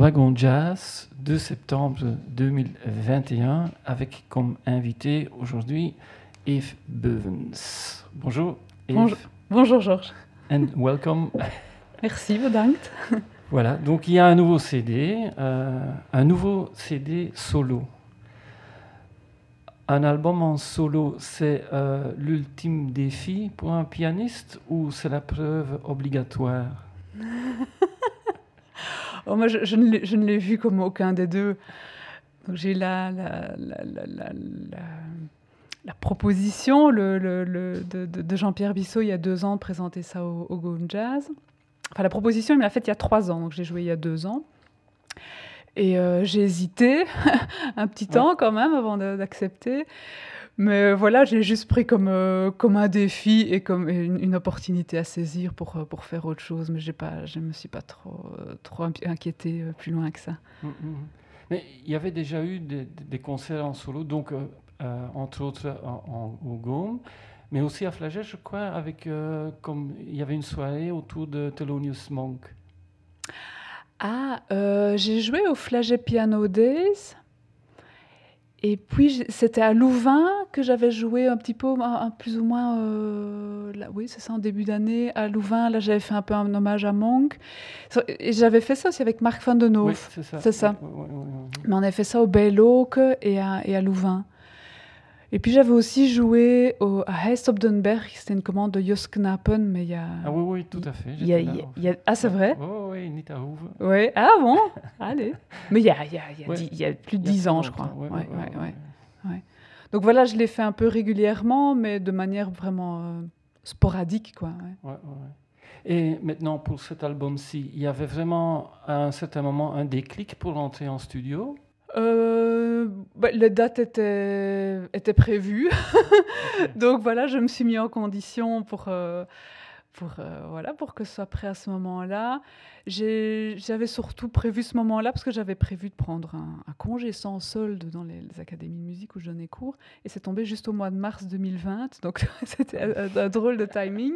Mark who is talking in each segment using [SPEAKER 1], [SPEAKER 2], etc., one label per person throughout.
[SPEAKER 1] Wagon Jazz, 2 septembre 2021, avec comme invité aujourd'hui Eve Beuvens. Bonjour Eve.
[SPEAKER 2] Bonjour. Bonjour Georges.
[SPEAKER 1] And welcome.
[SPEAKER 2] Merci, bedankt.
[SPEAKER 1] Voilà, donc il y a un nouveau CD, euh, un nouveau CD solo. Un album en solo, c'est euh, l'ultime défi pour un pianiste ou c'est la preuve obligatoire?
[SPEAKER 2] oh, Moi, je, je ne l'ai- vu comme aucun des deux. Donc, J'ai la, la, la, la, la- proposition le, le- le- de, Jean-Pierre Bissot il y a deux ans de présenter ça au, au Gone Jazz. Enfin, la proposition, il me l'a faite il y a trois ans, donc j'ai joué il y a deux ans. Et euh, j'ai hésité un petit
[SPEAKER 1] Ouais.
[SPEAKER 2] temps quand même avant d'accepter. Mais euh, voilà, je l'ai juste pris comme, euh, comme un défi et comme une, une opportunité à saisir pour, euh, pour faire autre chose. Mais j'ai pas, je ne me suis pas trop, trop inquiétée plus loin que ça.
[SPEAKER 1] Mm, mm. Mais il y avait déjà eu des, des concerts en solo, donc euh, entre autres en, en- au Gaume, mais aussi à Flagey, je crois, avec euh, comme il y avait une soirée autour de Thelonious Monk.
[SPEAKER 2] Ah, euh, j'ai joué au Flagey Piano Days. Et puis, c'était à Louvain que j'avais joué un petit peu, un, plus ou moins, euh, là, oui, c'est ça, en début d'année. À Louvain, là, j'avais fait un peu un hommage à Monk. Et j'avais fait ça aussi avec Marc Van den
[SPEAKER 1] Oui,
[SPEAKER 2] Hoof.
[SPEAKER 1] c'est ça.
[SPEAKER 2] c'est ça.
[SPEAKER 1] Ouais, ouais, ouais, ouais, ouais.
[SPEAKER 2] Mais on avait fait ça au Belle Oak et à, et à Louvain. Et puis, j'avais aussi joué au, à Heist-op-den-Berg. C'était une commande de Jos Knappen, mais il y a...
[SPEAKER 1] Ah oui, oui, tout à fait.
[SPEAKER 2] y a-
[SPEAKER 1] là,
[SPEAKER 2] y a-
[SPEAKER 1] en
[SPEAKER 2] il y a- ah, c'est vrai?
[SPEAKER 1] Oui, oui, Nita Hoove.
[SPEAKER 2] Oui. Ah bon? Allez. Mais il y a, il y a- il y a
[SPEAKER 1] Ouais.
[SPEAKER 2] dix- plus de
[SPEAKER 1] Il y a
[SPEAKER 2] 10
[SPEAKER 1] très
[SPEAKER 2] ans, je crois.
[SPEAKER 1] ouais,
[SPEAKER 2] Ouais,
[SPEAKER 1] ouais,
[SPEAKER 2] ouais,
[SPEAKER 1] ouais,
[SPEAKER 2] ouais.
[SPEAKER 1] ouais.
[SPEAKER 2] Donc voilà, je l'ai fait un peu régulièrement, mais de manière vraiment euh, sporadique, quoi. ouais.
[SPEAKER 1] Ouais, ouais, ouais. Et maintenant, pour cet album-ci, il y avait vraiment à un certain moment un déclic pour rentrer en studio?
[SPEAKER 2] Euh, bah, les dates étaient, étaient prévues. Donc voilà, je me suis mis en condition pour, euh, pour, euh, voilà, pour que ce soit prêt à ce moment-là. J'avais surtout prévu ce moment-là parce que j'avais prévu de prendre un, un congé sans solde dans les, les académies de musique où je donnais cours. Et c'est tombé juste au mois de mars 2020. Donc c'était un, un drôle de timing.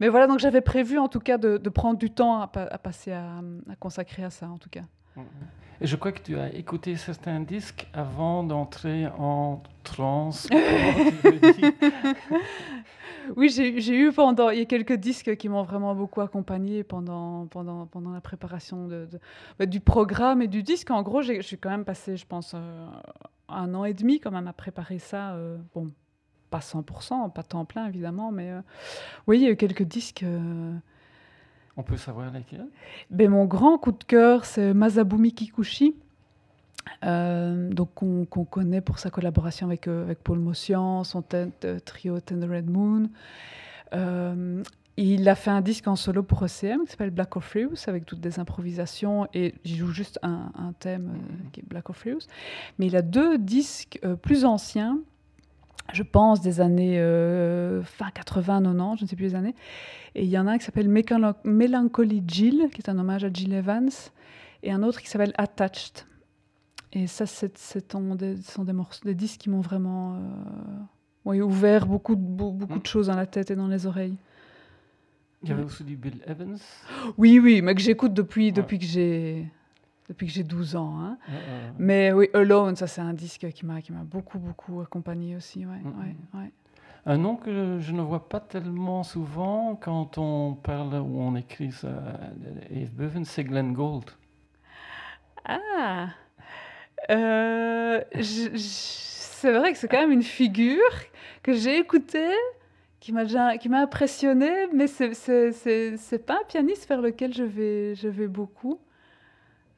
[SPEAKER 2] Mais voilà, donc j'avais prévu en tout cas de, de prendre du temps à, pa- à passer à, à consacrer à ça en tout cas.
[SPEAKER 1] Et je crois que tu as écouté certains disques avant d'entrer en transe.
[SPEAKER 2] Oui, j'ai eu pendant. Il y a quelques disques qui m'ont vraiment beaucoup accompagné pendant, pendant, pendant la préparation de, de- bah, du programme et du disque. En gros, j'ai- je suis quand même passé, je pense, euh, un an et demi quand même à préparer ça. euh, bon, pas 100%, pas temps plein évidemment, mais euh, oui, il y a eu quelques disques.
[SPEAKER 1] On peut savoir lesquels?
[SPEAKER 2] Ben, mon grand coup de cœur, c'est Masabumi Kikuchi. euh, donc qu'on connaît pour sa collaboration avec, euh, avec Paul Motian, son euh, trio Ten Red Moon. Euh, il a fait un disque en solo pour ECM qui s'appelle Black Orpheus avec toutes des improvisations et il joue juste un, un thème euh, qui est Black Orpheus. Mais il a deux disques plus anciens, je pense des années euh, fin 80, 90, je ne sais plus les années. Et il y en a un qui s'appelle Melancholy Jill, qui est un hommage à Jill Evans, et un autre qui s'appelle Attached. Et ça, des- ce sont des, morceaux, des disques qui m'ont vraiment euh, oui, ouvert beaucoup, de- beaucoup
[SPEAKER 1] Mm.
[SPEAKER 2] de choses dans la tête et dans les oreilles.
[SPEAKER 1] Il y avait aussi du Bill Evans.
[SPEAKER 2] Oui, oui, mais que j'écoute depuis,
[SPEAKER 1] Ouais.
[SPEAKER 2] depuis que j'ai depuis que j'ai 12 ans. hein.
[SPEAKER 1] Ouais, ouais, ouais.
[SPEAKER 2] Mais oui, Alone, ça c'est un disque qui m'a beaucoup beaucoup accompagné aussi. Ouais,
[SPEAKER 1] Mm,
[SPEAKER 2] ouais, ouais.
[SPEAKER 1] Un nom que je ne vois pas tellement souvent quand on parle ou on écrit ça, Eve Bevan, c'est Glenn Gould.
[SPEAKER 2] Ah Euh, C'est vrai que c'est quand même une figure que j'ai écoutée, qui m'a qui m'a impressionnée, mais c'est pas un pianiste vers lequel je vais, je vais beaucoup.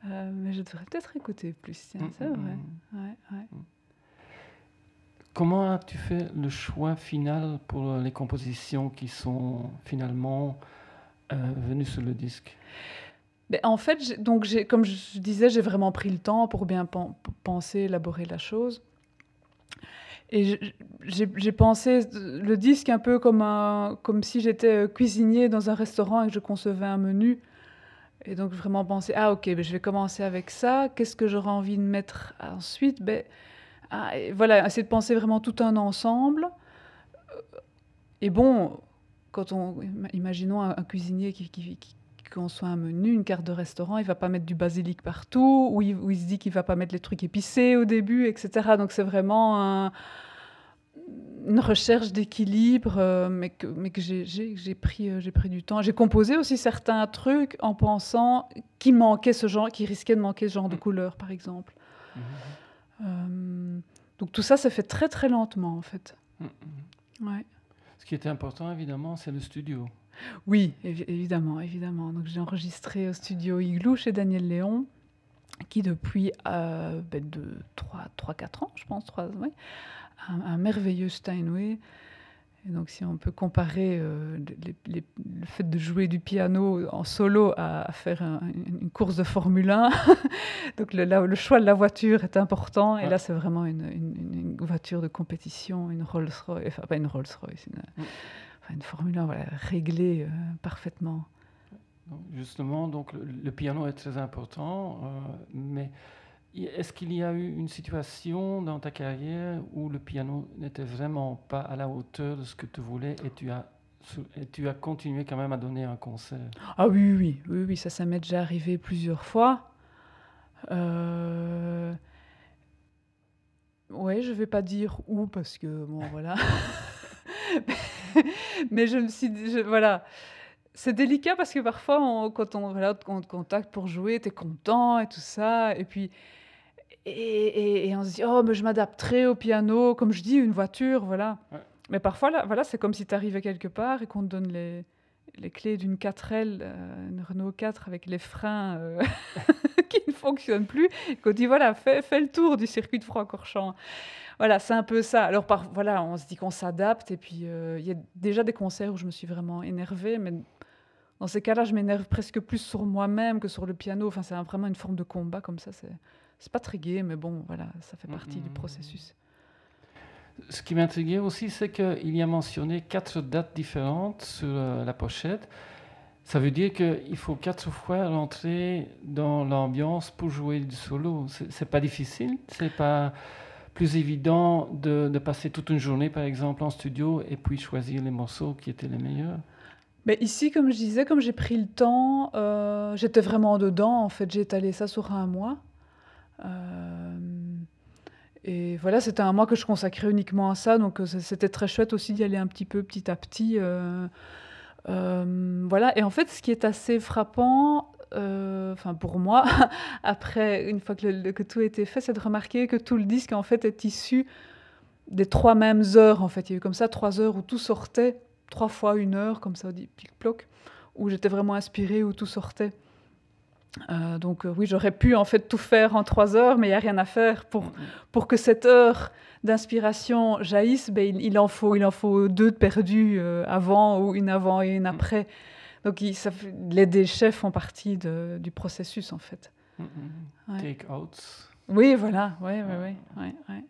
[SPEAKER 2] Euh, mais je devrais peut-être écouter plus,
[SPEAKER 1] Mm,
[SPEAKER 2] c'est
[SPEAKER 1] mm,
[SPEAKER 2] vrai.
[SPEAKER 1] mm.
[SPEAKER 2] Ouais, ouais.
[SPEAKER 1] Comment as-tu fait le choix final pour les compositions qui sont finalement euh, venues sur le disque?
[SPEAKER 2] Ben, en fait, donc comme je disais, j'ai vraiment pris le temps pour bien penser, élaborer la chose. Et j'ai pensé le disque un peu comme, un, comme si j'étais cuisinier dans un restaurant et que je concevais un menu. Et donc vraiment penser, ah ok, ben, je vais commencer avec ça, qu'est-ce que j'aurais envie de mettre ensuite? Ben, ah, Voilà, essayer de penser vraiment tout un ensemble. Et bon, quand on, imaginons un, cuisinier qui, qui, conçoit un menu, une carte de restaurant, il va pas mettre du basilic partout, ou il, il se dit qu'il va pas mettre les trucs épicés au début, etc. Donc c'est vraiment un une recherche d'équilibre, euh, mais que, mais que j'ai pris, euh, j'ai pris du temps. J'ai composé aussi certains trucs en pensant qu'il manquait ce genre, qu'il risquait de manquer ce genre de mm. couleur, par exemple. Mm-hmm. Euh, donc tout ça s'est fait très très lentement, en fait. Ouais.
[SPEAKER 1] Ce qui était important, évidemment, c'est le studio.
[SPEAKER 2] Oui, évidemment, évidemment. Donc j'ai enregistré au studio Igloo chez Daniel Léon qui depuis ben, de 3-4 ans, je pense, 3, ouais, un, merveilleux Steinway. Et donc, si on peut comparer euh, le fait de jouer du piano en solo à, faire une course de Formule 1, donc le, le, choix de la voiture est important. Et là, c'est vraiment une, voiture de compétition, une Rolls-Royce, enfin pas une Rolls-Royce, une, une, Formule 1 voilà, réglée euh, parfaitement.
[SPEAKER 1] Justement, donc le, piano est très important, euh, mais est-ce qu'il y a eu une situation dans ta carrière où le piano n'était vraiment pas à la hauteur de ce que tu voulais et tu as, tu as continué quand même à donner un concert?
[SPEAKER 2] Ah oui, oui, oui, oui, ça, ça m'est déjà arrivé plusieurs fois. Euh... Oui, je vais pas dire où parce que, bon, voilà. Mais je me suis dit, voilà. C'est délicat parce que parfois, quand on, voilà, on te contacte pour jouer, tu es content et tout ça. Et puis, et, on se dit, oh, mais je m'adapterai au piano, comme je dis, une voiture, voilà. Mais parfois, là, voilà, c'est comme si tu arrivais quelque part et qu'on te donne les, les clés d'une 4L, euh, une Renault 4 avec les freins euh, qui ne fonctionnent plus, et qu'on dit, voilà, fais, fais, le tour du circuit de Francorchamps. Voilà, c'est un peu ça. Alors, par, voilà, on se dit qu'on s'adapte, et puis euh, il y a déjà des concerts où je me suis vraiment énervée, mais dans ces cas-là, je m'énerve presque plus sur moi-même que sur le piano. Enfin, c'est vraiment une forme de combat comme ça. C'est c'est pas très gai, mais bon, voilà, ça fait partie du processus.
[SPEAKER 1] Ce qui m'intriguait aussi, c'est qu'il y a mentionné quatre dates différentes sur euh, la pochette. Ça veut dire qu'il faut quatre fois rentrer dans l'ambiance pour jouer du solo. C'est pas difficile, c'est pas plus évident de, de, passer toute une journée, par exemple, en studio et puis choisir les morceaux qui étaient les meilleurs.
[SPEAKER 2] Mais ici, comme je disais, comme j'ai pris le temps, euh, j'étais vraiment dedans. En fait, j'ai étalé ça sur un mois. Euh, et voilà, c'était un mois que je consacrais uniquement à ça, donc euh, c'était très chouette aussi d'y aller un petit peu petit à petit. Euh, voilà, et en fait, ce qui est assez frappant, enfin pour moi, après, une fois que, que tout été fait, c'est de remarquer que tout le disque en fait est issu des trois mêmes heures. En fait, il y a eu comme ça trois heures où tout sortait, trois fois une heure, comme ça, dit pic-ploc, où j'étais vraiment inspirée, où tout sortait. Euh, donc euh, oui, j'aurais pu en fait tout faire en trois heures, mais il n'y a rien à faire pour, pour que cette heure d'inspiration jaillisse. Ben, il, en faut, il en faut deux perdus euh, avant ou une avant et une après. Donc il, ça, les déchets font partie de, du processus en fait.
[SPEAKER 1] Take outs.
[SPEAKER 2] Oui, voilà. Oui, oui, oui.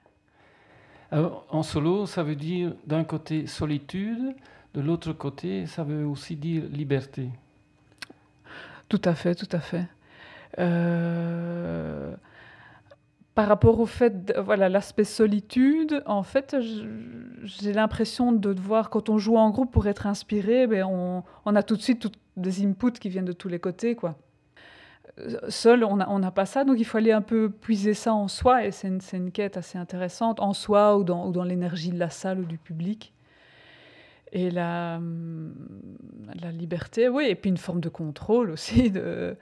[SPEAKER 1] En solo, ça veut dire d'un côté solitude, de l'autre côté, ça veut aussi dire liberté.
[SPEAKER 2] Tout à fait, tout à fait. Euh, par rapport au fait, voilà, l'aspect solitude, en fait, j'ai l'impression de devoir, quand on joue en groupe pour être inspiré, ben on, a tout de suite des inputs qui viennent de tous les côtés, quoi. Seul, on n'a on pas ça, donc il faut aller un peu puiser ça en soi, et c'est une, une, quête assez intéressante, en soi ou dans, ou dans l'énergie de la salle ou du public. Et la, la liberté, oui, et puis une forme de contrôle aussi, de,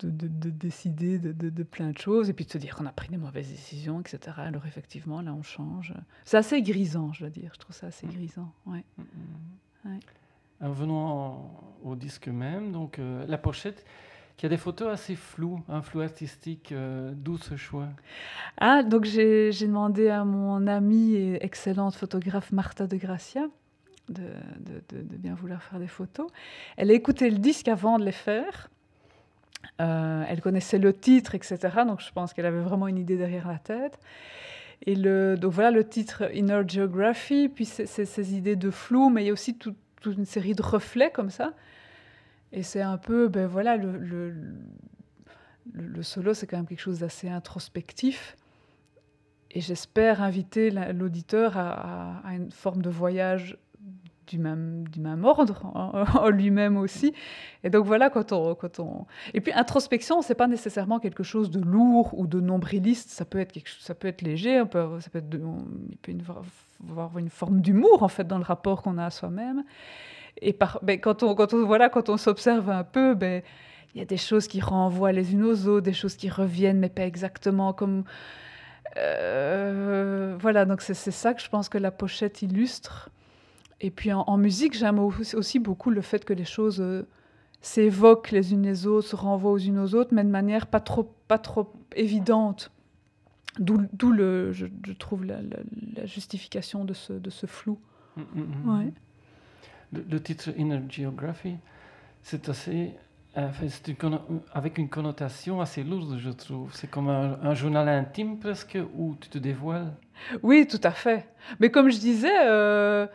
[SPEAKER 2] de, de, décider de, plein de choses, et puis de se dire qu'on a pris des mauvaises décisions, etc. Alors effectivement, là, on change. C'est assez grisant, je dois dire. Je trouve ça assez mm. grisant. Ouais. Mm,
[SPEAKER 1] mm. venons au disque même, donc euh, la pochette, qui a des photos assez floues, un flou artistique. Euh, D'où ce choix?
[SPEAKER 2] Ah, donc j'ai demandé à mon amie et excellente photographe Martha de Gracia de, bien vouloir faire des photos. Elle a écouté le disque avant de les faire. Euh, elle connaissait le titre, etc. Donc je pense qu'elle avait vraiment une idée derrière la tête. Et le, donc voilà le titre Inner Geography, puis ces idées de flou, mais il y a aussi toute une série de reflets comme ça. Et c'est un peu, ben voilà, le, le, solo, c'est quand même quelque chose d'assez introspectif. Et j'espère inviter l'auditeur à, une forme de voyage du même, ordre en, lui-même aussi. Et donc voilà, quand on, quand on... Et puis introspection, c'est pas nécessairement quelque chose de lourd ou de nombriliste, ça peut être, quelque chose, ça peut être léger, on peut, ça peut être il peut avoir une forme d'humour en fait dans le rapport qu'on a à soi-même. Et ben, quand on, quand on, voilà, quand on s'observe un peu, ben, il y a des choses qui renvoient les unes aux autres, des choses qui reviennent, mais pas exactement comme... Euh, voilà, donc c'est ça que je pense que la pochette illustre. Et puis en, musique, j'aime aussi beaucoup le fait que les choses euh, s'évoquent les unes les autres, se renvoient aux unes aux autres, mais de manière pas trop, pas trop évidente. D'où, le, je, trouve la, justification de ce, de ce flou. Mm, mm,
[SPEAKER 1] mm. ouais. le, titre Inner Geography, c'est assez. Avec une connotation assez lourde, je trouve. C'est comme un, un, journal intime presque où tu te dévoiles.
[SPEAKER 2] Oui, tout à fait. Mais comme je disais, euh,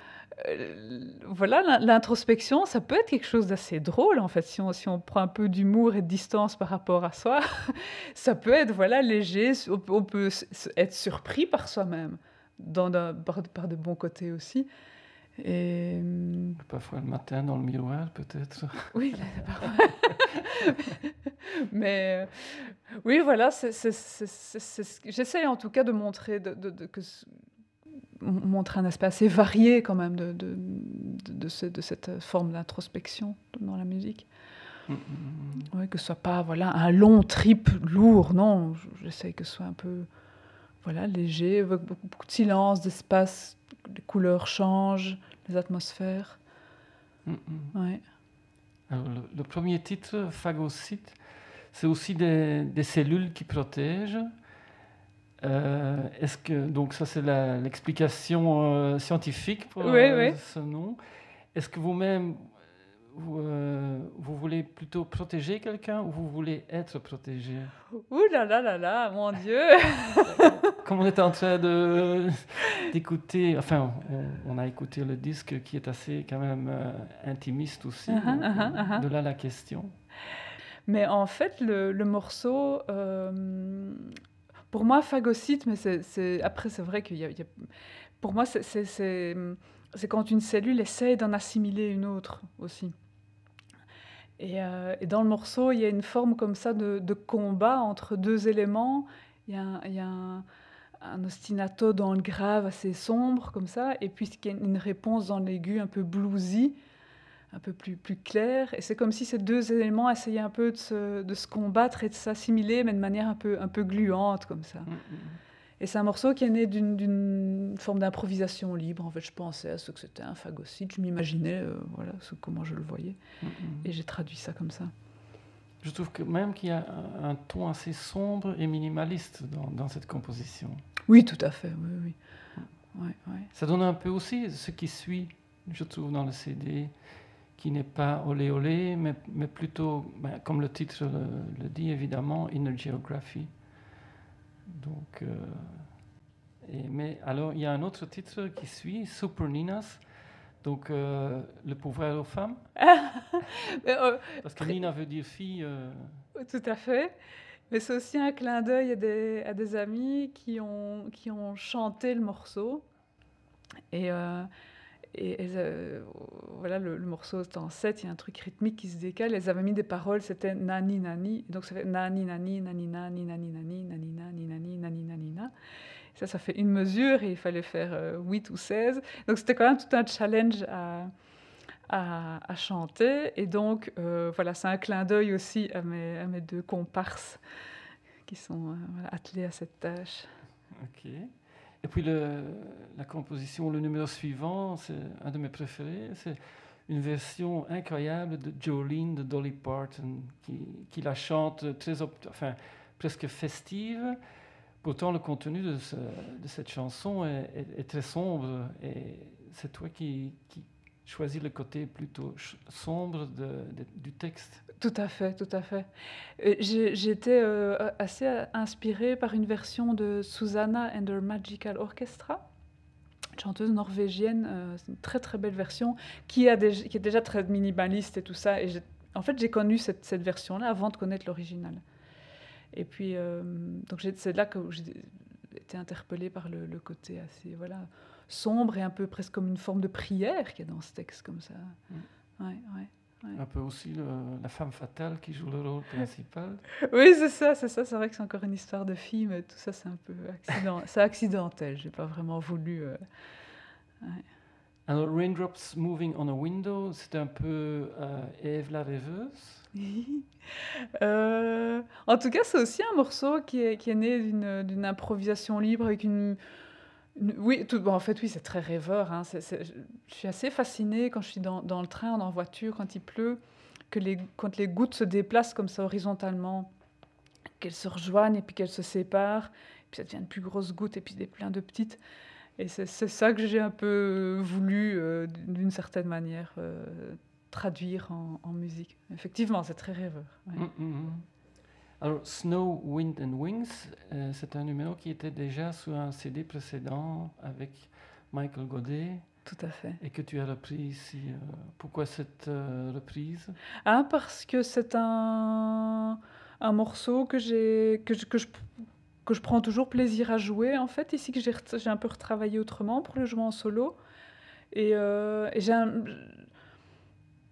[SPEAKER 2] euh, voilà, l'introspection, ça peut être quelque chose d'assez drôle, en fait, si on, si on prend un peu d'humour et de distance par rapport à soi. ça peut être, voilà, léger, on peut être surpris par soi-même, par, par de bons côtés aussi. Hum,
[SPEAKER 1] parfois le matin dans le miroir, peut-être.
[SPEAKER 2] Oui, mais euh, oui, voilà, j'essaie en tout cas de montrer de, de, que montre un aspect assez varié quand même de, de, de, cette forme d'introspection dans la musique. Mm, mm, mm. que ce soit pas voilà, un long trip lourd, non, j'essaye que ce soit un peu voilà, léger, avec beaucoup, de silence, d'espace, les couleurs changent, les atmosphères. Ouais.
[SPEAKER 1] le, premier titre, Phagocyte, c'est aussi des, des, cellules qui protègent. Euh, est-ce que donc ça c'est l'explication euh, scientifique pour euh, ce nom Est-ce que vous-même vous, vous, voulez plutôt protéger quelqu'un ou vous voulez être protégé
[SPEAKER 2] Ouh là là là là, mon Dieu
[SPEAKER 1] Comme on est en train de d'écouter, enfin on, a écouté le disque qui est assez quand même intimiste aussi. Uh-huh, uh-huh, uh-huh. De là la question.
[SPEAKER 2] Mais en fait, le, le morceau, pour moi, phagocyte, mais c'est, après, c'est vrai qu'il y, a. Pour moi, c'est, quand une cellule essaie d'en assimiler une autre aussi. Euh, et, dans le morceau, il y a une forme comme ça de, combat entre deux éléments. Il y a, un, ostinato dans le grave assez sombre, comme ça, et puis il y a une réponse dans l'aigu un peu bluesy un peu plus, plus clair. Et c'est comme si ces deux éléments essayaient un peu de se, de se combattre et de s'assimiler, mais de manière un peu, un peu gluante, comme ça. Mm, mm, mm. Et c'est un morceau qui est né d'une forme d'improvisation libre. En fait, je pensais à ce que c'était un phagocyte. Je m'imaginais, euh, voilà, ce, comment je le voyais. Et j'ai traduit ça comme ça.
[SPEAKER 1] Je trouve que même qu'il y a un, ton assez sombre et minimaliste dans, dans, cette composition.
[SPEAKER 2] Oui, tout à fait. Oui, oui.
[SPEAKER 1] Ça donne un peu aussi ce qui suit, je trouve, dans le CD qui n'est pas olé olé, mais, mais plutôt, ben, comme le titre le, dit évidemment, Inner Geography. Donc, euh, et, mais alors, il y a un autre titre qui suit, Super Ninas. Donc, euh, le pouvoir aux femmes. Euh, Parce que Nina veut dire fille.
[SPEAKER 2] Tout à fait. Mais c'est aussi un clin d'œil à des, à des, amis qui ont, qui ont chanté le morceau. Et et euh, voilà, le, morceau est en 7, il y a un truc rythmique qui se décale. Elles avaient mis des paroles, c'était nani nani. Donc ça fait nani nani, nani nani, nani nani, nani nani, nani nani, nani na. Ça, ça fait une mesure et il fallait faire 8 ou 16. Donc c'était quand même tout un challenge à, à, chanter. Et donc euh, voilà, c'est un clin d'œil aussi à mes, à mes deux comparses qui sont euh, attelés à cette tâche.
[SPEAKER 1] Ok. Et puis la composition, le numéro suivant, c'est un de mes préférés. C'est une version incroyable de Jolene de Dolly Parton, qui, qui la chante très, enfin, presque festive. Pourtant, le contenu de, de cette chanson est, est, très sombre et c'est toi qui, qui choisis le côté plutôt sombre du texte.
[SPEAKER 2] Tout à fait, tout à fait. J'étais euh, assez inspirée par une version de Susanna and her Magical Orchestra chanteuse norvégienne, euh, c'est une très très belle version, qui, est déjà très minimaliste et tout ça. Et en fait, j'ai connu cette, version-là avant de connaître l'original. Et puis, euh, c'est là que j'ai été interpellée par le, côté assez voilà, sombre et un peu presque comme une forme de prière qui est dans ce texte comme ça. Mm. Ouais, ouais.
[SPEAKER 1] Un peu aussi la femme fatale qui joue le rôle principal.
[SPEAKER 2] oui, c'est ça, c'est ça. C'est vrai que c'est encore une histoire de fille, mais tout ça, c'est un peu accident, c'est accidentel. J'ai pas vraiment voulu. Euh,
[SPEAKER 1] Alors, Raindrops Moving on a Window, c'est un peu euh, Eve la rêveuse.
[SPEAKER 2] Euh, en tout cas, c'est aussi un morceau qui est, qui est né d'une improvisation libre avec une oui, tout, bon, en fait, oui, c'est très rêveur. Hein. je suis assez fascinée quand je suis dans, le train, en voiture, quand il pleut, que les, quand les gouttes se déplacent comme ça horizontalement, qu'elles se rejoignent et puis qu'elles se séparent, puis ça devient de plus grosses gouttes et puis des plein de petites. Et c'est ça que j'ai un peu voulu, euh, d'une certaine manière, euh, traduire en, musique. Effectivement, c'est très rêveur. Mmh, mmh, mmh.
[SPEAKER 1] Alors, Snow, Wind and Wings, euh, c'est un numéro qui était déjà sur un CD précédent avec Michael Godet.
[SPEAKER 2] Tout à fait.
[SPEAKER 1] Et que tu as repris ici. Euh, pourquoi cette euh, reprise?
[SPEAKER 2] Ah, parce que c'est un, un morceau que, j'ai, que, je, que, je, que je prends toujours plaisir à jouer, en fait, ici que j'ai, j'ai un peu retravaillé autrement pour le jouer en solo. Et, et j'ai un,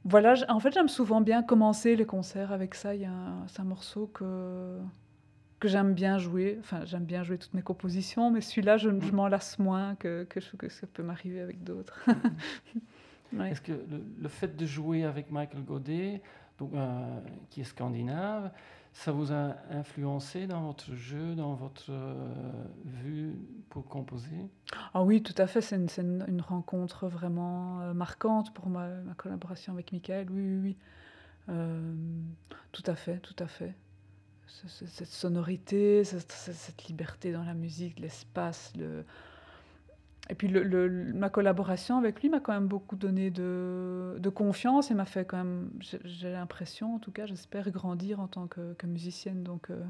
[SPEAKER 2] voilà, en fait, j'aime souvent bien commencer les concerts avec ça. Il y a c'est un morceau que, que j'aime bien jouer. Enfin, j'aime bien jouer toutes mes compositions, mais celui-là, je, je m'en lasse moins que, que, que ça peut m'arriver avec d'autres.
[SPEAKER 1] Est-ce que le, fait de jouer avec Michael Godet, donc, euh, qui est scandinave, ça vous a influencé dans votre jeu, dans votre euh, vue pour composer?
[SPEAKER 2] Ah oui, tout à fait. C'est une, rencontre vraiment euh, marquante pour ma, ma, collaboration avec Michael. Oui, oui, oui. Euh, tout à fait, tout à fait. cette sonorité, cette, cette, liberté dans la musique, l'espace, le, et puis le, ma collaboration avec lui m'a quand même beaucoup donné de, de confiance et m'a fait quand même, j'ai l'impression, en tout cas, j'espère grandir en tant que, musicienne. Donc, euh,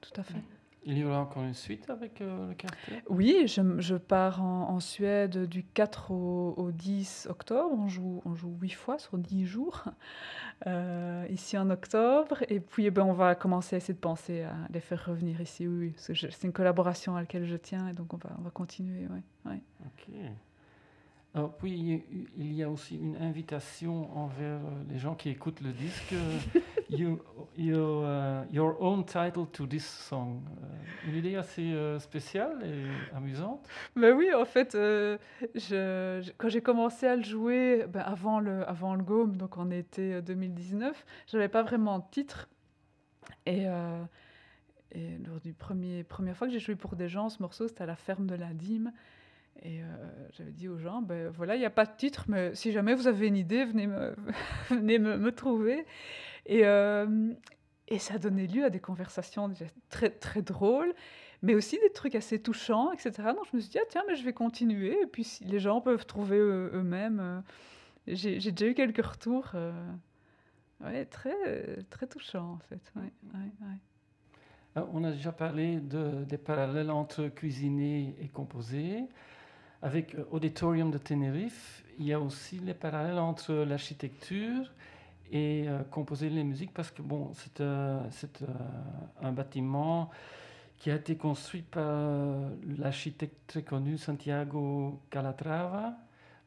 [SPEAKER 2] tout à fait.
[SPEAKER 1] Il y aura encore une suite avec euh, le quartet?
[SPEAKER 2] Oui, je, je pars en, en, Suède du 4 au, au, 10 octobre. On joue, on joue 8 fois sur 10 jours, euh, ici en octobre. Et puis, eh ben, on va commencer à essayer de penser à les faire revenir ici. Oui, oui c'est une collaboration à laquelle je tiens et donc on va, on va continuer. Ouais, ouais.
[SPEAKER 1] Ok. Alors, puis, il y a aussi une invitation envers euh, les gens qui écoutent le disque. you, you, uh, your own title to this song. Une idée assez spéciale et amusante.
[SPEAKER 2] Ben oui, en fait, euh, quand j'ai commencé à le jouer, ben avant, le, avant le GOM, donc en été 2019, je n'avais pas vraiment de titre. Et, euh, lors du premier première fois que j'ai joué pour des gens, ce morceau, c'était à la ferme de la Dîme. Et euh, j'avais dit aux gens, ben voilà, il n'y a pas de titre, mais si jamais vous avez une idée, venez me, venez me, me trouver. Et, euh, et ça a donné lieu à des conversations très, très drôles, mais aussi des trucs assez touchants, etc. Donc je me suis dit, ah, tiens, mais je vais continuer. Et puis si les gens peuvent trouver eux-mêmes. Euh, j'ai déjà eu quelques retours. Euh, ouais, très, très touchants, en fait. Ouais.
[SPEAKER 1] On a déjà parlé de, des parallèles entre cuisiner et composer. Avec euh, Auditorium de Tenerife, il y a aussi les parallèles entre l'architecture et euh, composer les musiques parce que bon, c'est euh, un bâtiment qui a été construit par l'architecte très connu Santiago Calatrava.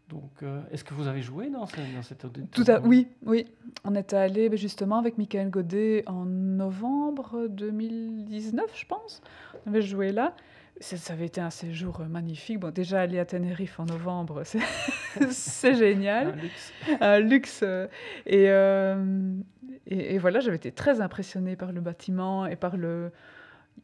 [SPEAKER 1] Donc, est-ce que vous avez joué dans, ce, dans cette
[SPEAKER 2] à, Oui, oui. On était allé ben, justement avec Michael Godet en novembre 2019, je pense. On avait joué là. Ça avait été un séjour magnifique. Bon, déjà aller à Tenerife en novembre, c'est génial.
[SPEAKER 1] un luxe.
[SPEAKER 2] Un luxe. Et, euh, et, et, voilà, j'avais été très impressionnée par le bâtiment et par le.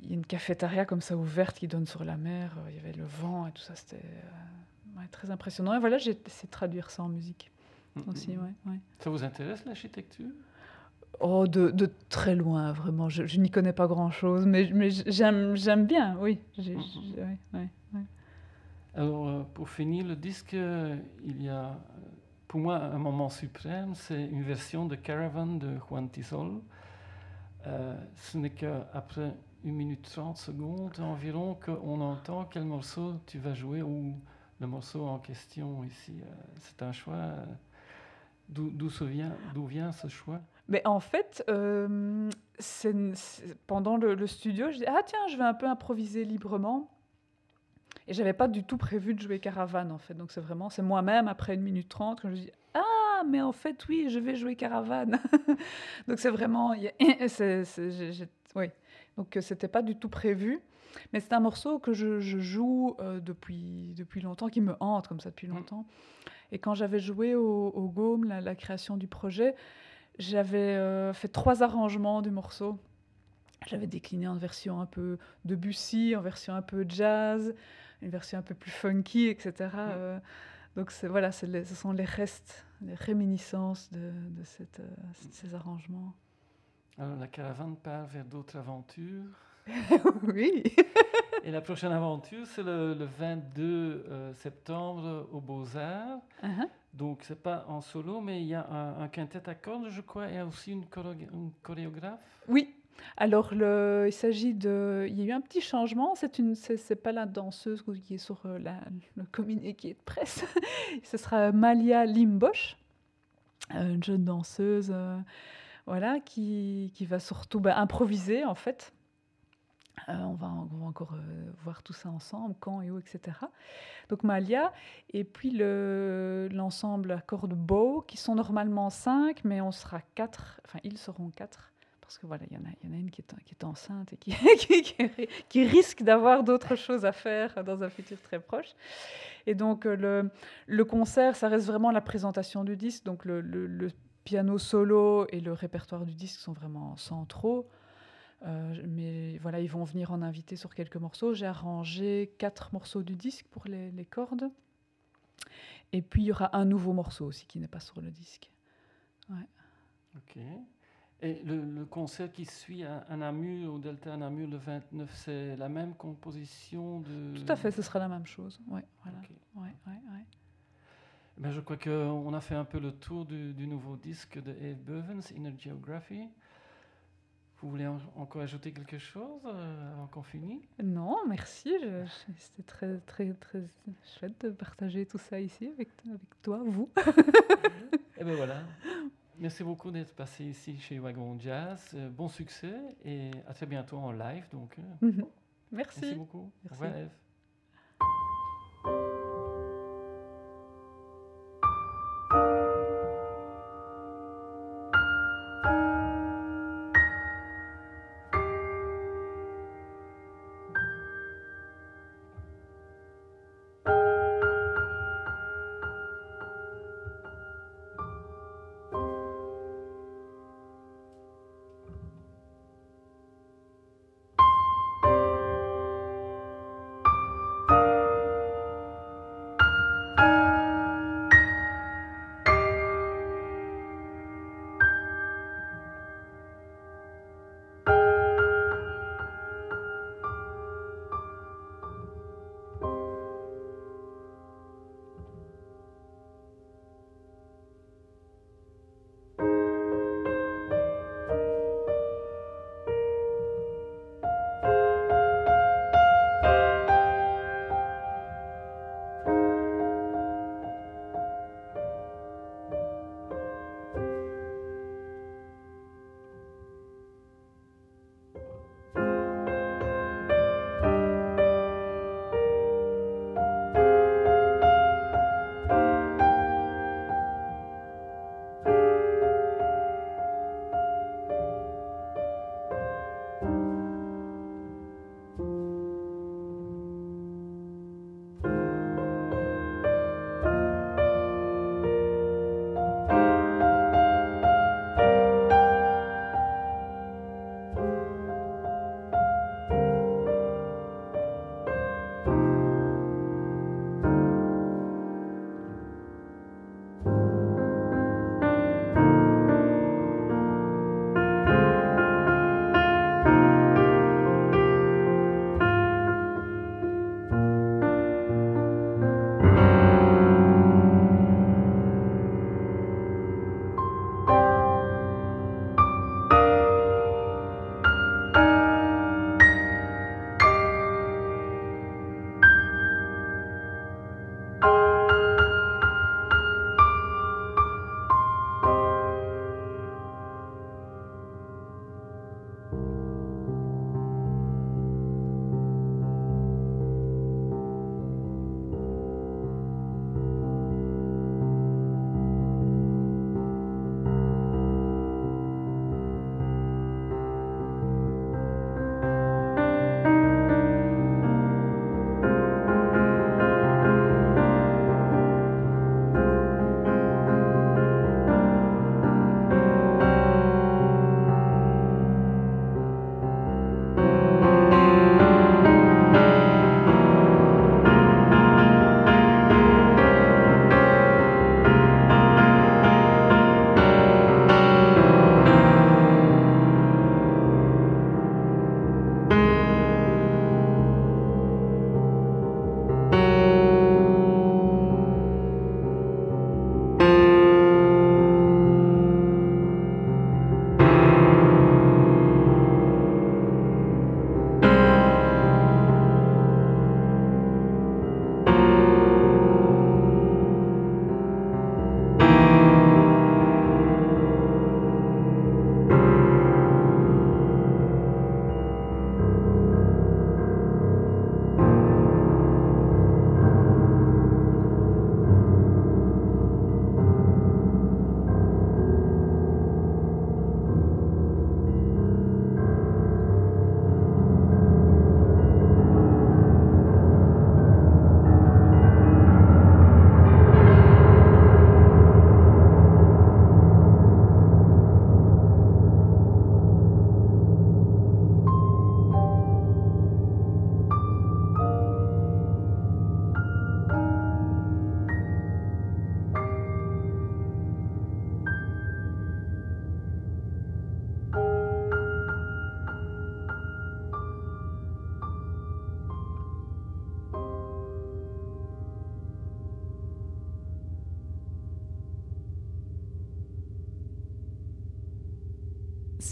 [SPEAKER 2] Il y a une cafétéria comme ça ouverte qui donne sur la mer. Il y avait le vent et tout ça. C'était euh, ouais, très impressionnant. Et voilà, j'ai essayé de traduire ça en musique.
[SPEAKER 1] Mhm.
[SPEAKER 2] aussi, ouais, ouais.
[SPEAKER 1] Ça vous intéresse l'architecture?
[SPEAKER 2] Oh, de, de très loin, vraiment. Je, je n'y connais pas grand-chose, mais, mais j'aime, j'aime bien, oui. J'ai- j'ai- ouais, ouais, ouais.
[SPEAKER 1] Alors, euh, pour finir le disque, euh, il y a, euh, pour moi, un moment suprême, c'est une version de Caravan de Juan Tisol. Euh, ce n'est qu'après 1 minute 30 secondes environ qu'on entend quel morceau tu vas jouer ou le morceau en question ici. c'est un choix. D'où d'où se vient, d'où vient ce choix?
[SPEAKER 2] Mais en fait, euh, pendant le, le studio, je dis ah tiens, je vais un peu improviser librement. Et j'avais pas du tout prévu de jouer Caravane en fait. Donc c'est vraiment, c'est moi-même après une minute trente que je dis ah mais en fait oui, je vais jouer Caravane. donc c'est vraiment, c'est- oui. Donc euh, c'était pas du tout prévu. Mais c'est un morceau que je, je joue euh, depuis, depuis longtemps, qui me hante comme ça depuis
[SPEAKER 1] Mm.
[SPEAKER 2] longtemps. Et quand j'avais joué au, au Gaume, la, la création du projet, j'avais euh, fait trois arrangements du morceau. J'avais décliné en version un peu Debussy, en version un peu jazz, une version un peu plus funky, etc. Euh, donc voilà, les- ce sont les restes, les réminiscences de, de cette, euh, de ces arrangements.
[SPEAKER 1] Alors, la caravane part vers d'autres aventures.
[SPEAKER 2] oui.
[SPEAKER 1] Et la prochaine aventure, c'est le, le 22 euh, septembre au Beaux-Arts.
[SPEAKER 2] Uh-huh.
[SPEAKER 1] Donc, c'est pas en solo, mais il y a un, un quintet à cordes, je crois, et aussi une, choré- une chorégraphe.
[SPEAKER 2] Oui. Alors, le, il s'agit de. Il y a eu un petit changement. C'est une, c'est, pas la danseuse qui est sur euh, la- le communiqué de presse. Ce sera Malia Limbosch, euh, une jeune danseuse, euh, voilà, qui, qui va surtout bah, improviser en fait. Euh, on, va, encore euh, voir tout ça ensemble, quand et où, etc. Donc Malia, et puis le, l'ensemble à cordes bow, qui sont normalement cinq, mais on sera quatre, enfin ils seront quatre, parce que voilà, il y, en a- une qui est, enceinte et qui, risque d'avoir d'autres choses à faire dans un futur très proche. Et donc euh, le, le concert, ça reste vraiment la présentation du disque, donc le, le- le piano solo et le répertoire du disque sont vraiment centraux. Euh, mais voilà, ils vont venir en invité sur quelques morceaux. J'ai arrangé quatre morceaux du disque pour les, les cordes. Et puis il y aura un nouveau morceau aussi qui n'est pas sur le disque.
[SPEAKER 1] Ok. Et le, le concert qui suit à, à Namur, au Delta à Namur, le 29, c'est la même composition de...
[SPEAKER 2] Tout à fait, ce sera la même chose. Ouais, voilà.
[SPEAKER 1] Ok.
[SPEAKER 2] Ouais, ouais, ouais.
[SPEAKER 1] Ben, je crois qu'on a fait un peu le tour du, du nouveau disque de Eve Bevens, Inner Geography. Vous voulez en- encore ajouter quelque chose euh, avant qu'on finisse?
[SPEAKER 2] Non, merci. C'était très, très, très chouette de partager tout ça ici avec, avec toi, vous.
[SPEAKER 1] Et ben voilà. Merci beaucoup d'être passé ici chez Wagon Jazz. Euh, bon succès et à très bientôt en live. Donc, euh,
[SPEAKER 2] Merci.
[SPEAKER 1] merci beaucoup.
[SPEAKER 2] Merci.
[SPEAKER 1] Au revoir,